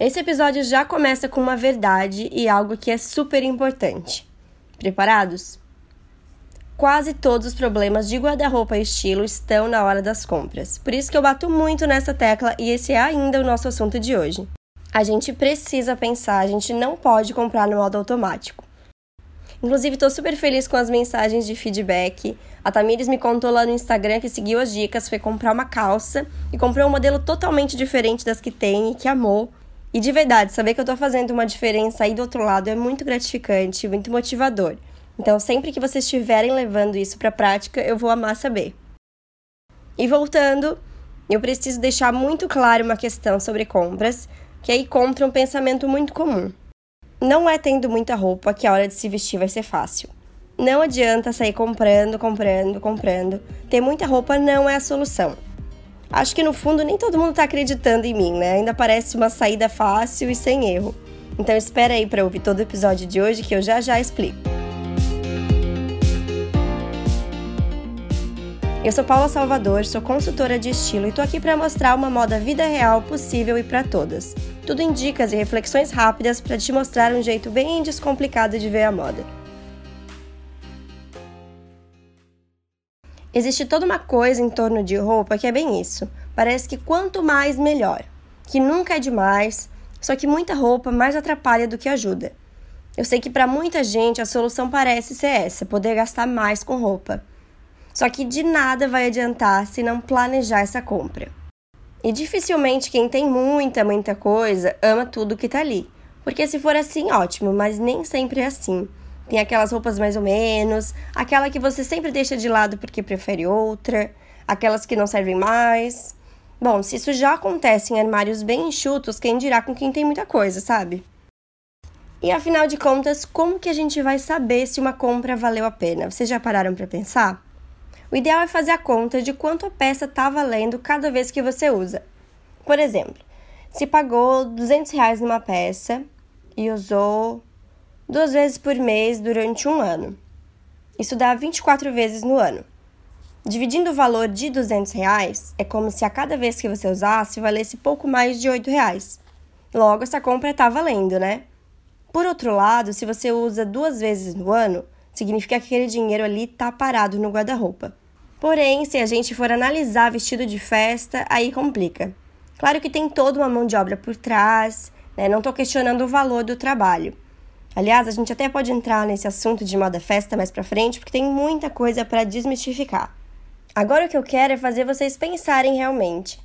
Esse episódio já começa com uma verdade e algo que é super importante. Preparados? Quase todos os problemas de guarda-roupa e estilo estão na hora das compras. Por isso que eu bato muito nessa tecla e esse é ainda o nosso assunto de hoje. A gente precisa pensar, a gente não pode comprar no modo automático. Inclusive, estou super feliz com as mensagens de feedback. A Tamires me contou lá no Instagram que seguiu as dicas, foi comprar uma calça e comprou um modelo totalmente diferente das que tem e que amou. E de verdade, saber que eu tô fazendo uma diferença aí do outro lado é muito gratificante, muito motivador. Então, sempre que vocês estiverem levando isso para prática, eu vou amar saber. E voltando, eu preciso deixar muito claro uma questão sobre compras, que aí contra um pensamento muito comum. Não é tendo muita roupa que a hora de se vestir vai ser fácil. Não adianta sair comprando, comprando, comprando. Ter muita roupa não é a solução. Acho que no fundo nem todo mundo está acreditando em mim, né? Ainda parece uma saída fácil e sem erro. Então espera aí para ouvir todo o episódio de hoje que eu já já explico. Eu sou Paula Salvador, sou consultora de estilo e tô aqui para mostrar uma moda vida real possível e para todas. Tudo em dicas e reflexões rápidas para te mostrar um jeito bem descomplicado de ver a moda. Existe toda uma coisa em torno de roupa que é bem isso. Parece que quanto mais, melhor. Que nunca é demais, só que muita roupa mais atrapalha do que ajuda. Eu sei que para muita gente a solução parece ser essa, poder gastar mais com roupa. Só que de nada vai adiantar se não planejar essa compra. E dificilmente quem tem muita, muita coisa ama tudo que tá ali. Porque se for assim, ótimo, mas nem sempre é assim. Tem aquelas roupas mais ou menos, aquela que você sempre deixa de lado porque prefere outra, aquelas que não servem mais. Bom, se isso já acontece em armários bem enxutos, quem dirá com quem tem muita coisa, sabe? E afinal de contas, como que a gente vai saber se uma compra valeu a pena? Vocês já pararam para pensar? O ideal é fazer a conta de quanto a peça está valendo cada vez que você usa. Por exemplo, se pagou 200 reais numa peça e usou duas vezes por mês durante um ano. Isso dá 24 vezes no ano. Dividindo o valor de 200 reais, é como se a cada vez que você usasse valesse pouco mais de 8 reais. Logo, essa compra está valendo, né? Por outro lado, se você usa duas vezes no ano, significa que aquele dinheiro ali está parado no guarda-roupa. Porém, se a gente for analisar vestido de festa, aí complica. Claro que tem toda uma mão de obra por trás, né? não estou questionando o valor do trabalho. Aliás, a gente até pode entrar nesse assunto de moda festa mais pra frente, porque tem muita coisa para desmistificar. Agora o que eu quero é fazer vocês pensarem realmente.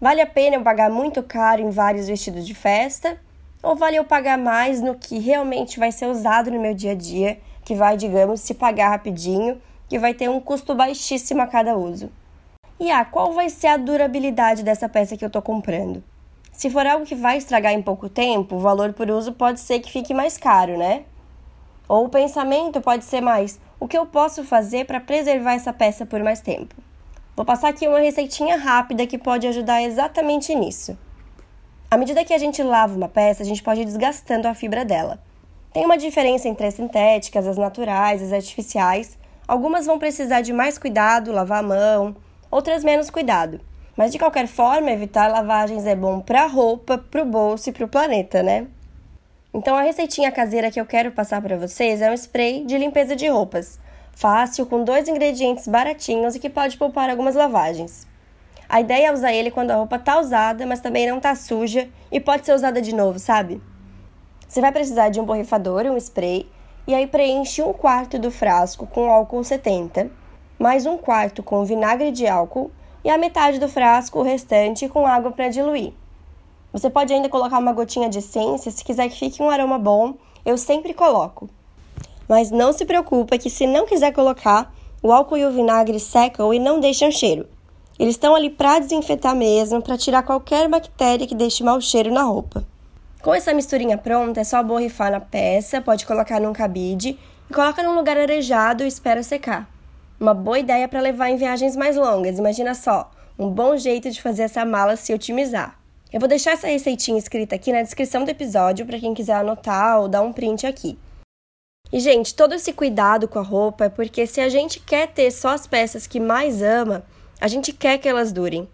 Vale a pena eu pagar muito caro em vários vestidos de festa? Ou vale eu pagar mais no que realmente vai ser usado no meu dia a dia, que vai, digamos, se pagar rapidinho, que vai ter um custo baixíssimo a cada uso? E ah, qual vai ser a durabilidade dessa peça que eu estou comprando? Se for algo que vai estragar em pouco tempo, o valor por uso pode ser que fique mais caro, né? Ou o pensamento pode ser mais: o que eu posso fazer para preservar essa peça por mais tempo? Vou passar aqui uma receitinha rápida que pode ajudar exatamente nisso. À medida que a gente lava uma peça, a gente pode ir desgastando a fibra dela. Tem uma diferença entre as sintéticas, as naturais, as artificiais. Algumas vão precisar de mais cuidado, lavar a mão, outras menos cuidado. Mas de qualquer forma, evitar lavagens é bom para a roupa, para o bolso e para o planeta, né? Então a receitinha caseira que eu quero passar para vocês é um spray de limpeza de roupas, fácil, com dois ingredientes baratinhos e que pode poupar algumas lavagens. A ideia é usar ele quando a roupa tá usada, mas também não tá suja e pode ser usada de novo, sabe? Você vai precisar de um borrifador, um spray, e aí preenche um quarto do frasco com álcool 70, mais um quarto com vinagre de álcool e a metade do frasco, o restante, com água para diluir. Você pode ainda colocar uma gotinha de essência se quiser que fique um aroma bom, eu sempre coloco. Mas não se preocupa que se não quiser colocar, o álcool e o vinagre secam e não deixam cheiro. Eles estão ali para desinfetar mesmo, para tirar qualquer bactéria que deixe mau cheiro na roupa. Com essa misturinha pronta, é só borrifar na peça, pode colocar num cabide e coloca num lugar arejado e espera secar. Uma boa ideia para levar em viagens mais longas. Imagina só, um bom jeito de fazer essa mala se otimizar. Eu vou deixar essa receitinha escrita aqui na descrição do episódio para quem quiser anotar ou dar um print aqui. E, gente, todo esse cuidado com a roupa é porque se a gente quer ter só as peças que mais ama, a gente quer que elas durem.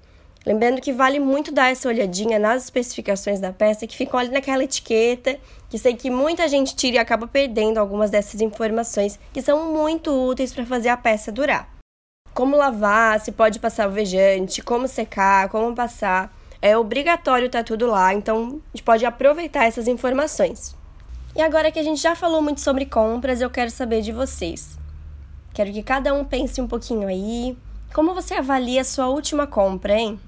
Lembrando que vale muito dar essa olhadinha nas especificações da peça que ficam ali naquela etiqueta, que sei que muita gente tira e acaba perdendo algumas dessas informações que são muito úteis para fazer a peça durar. Como lavar, se pode passar alvejante, como secar, como passar. É obrigatório estar tá tudo lá, então a gente pode aproveitar essas informações. E agora que a gente já falou muito sobre compras, eu quero saber de vocês. Quero que cada um pense um pouquinho aí. Como você avalia a sua última compra, hein?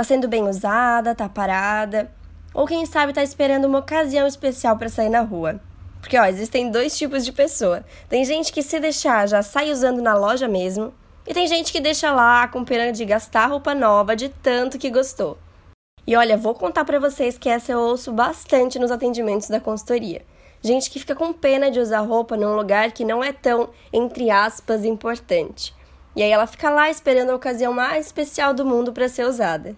Tá sendo bem usada, tá parada? Ou quem sabe tá esperando uma ocasião especial para sair na rua? Porque ó, existem dois tipos de pessoa. Tem gente que se deixar já sai usando na loja mesmo, e tem gente que deixa lá com pena de gastar roupa nova de tanto que gostou. E olha, vou contar para vocês que essa eu ouço bastante nos atendimentos da consultoria. Gente que fica com pena de usar roupa num lugar que não é tão, entre aspas, importante. E aí ela fica lá esperando a ocasião mais especial do mundo para ser usada.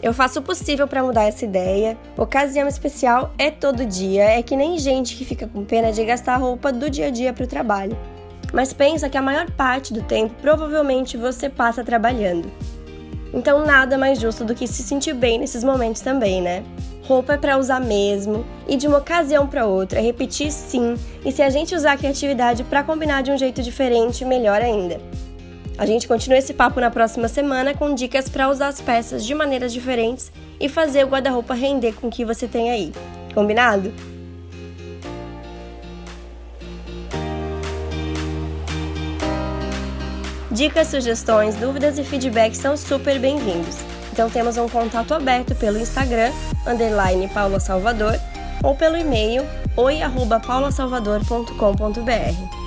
Eu faço o possível para mudar essa ideia. Ocasião especial é todo dia, é que nem gente que fica com pena de gastar roupa do dia a dia para o trabalho. Mas pensa que a maior parte do tempo provavelmente você passa trabalhando. Então nada mais justo do que se sentir bem nesses momentos também, né? Roupa é para usar mesmo, e de uma ocasião para outra, repetir sim, e se a gente usar a criatividade para combinar de um jeito diferente, melhor ainda. A gente continua esse papo na próxima semana com dicas para usar as peças de maneiras diferentes e fazer o guarda-roupa render com o que você tem aí. Combinado? Dicas, sugestões, dúvidas e feedbacks são super bem-vindos. Então temos um contato aberto pelo Instagram, underline Paula Salvador, ou pelo e-mail oi.paulasalvador.com.br.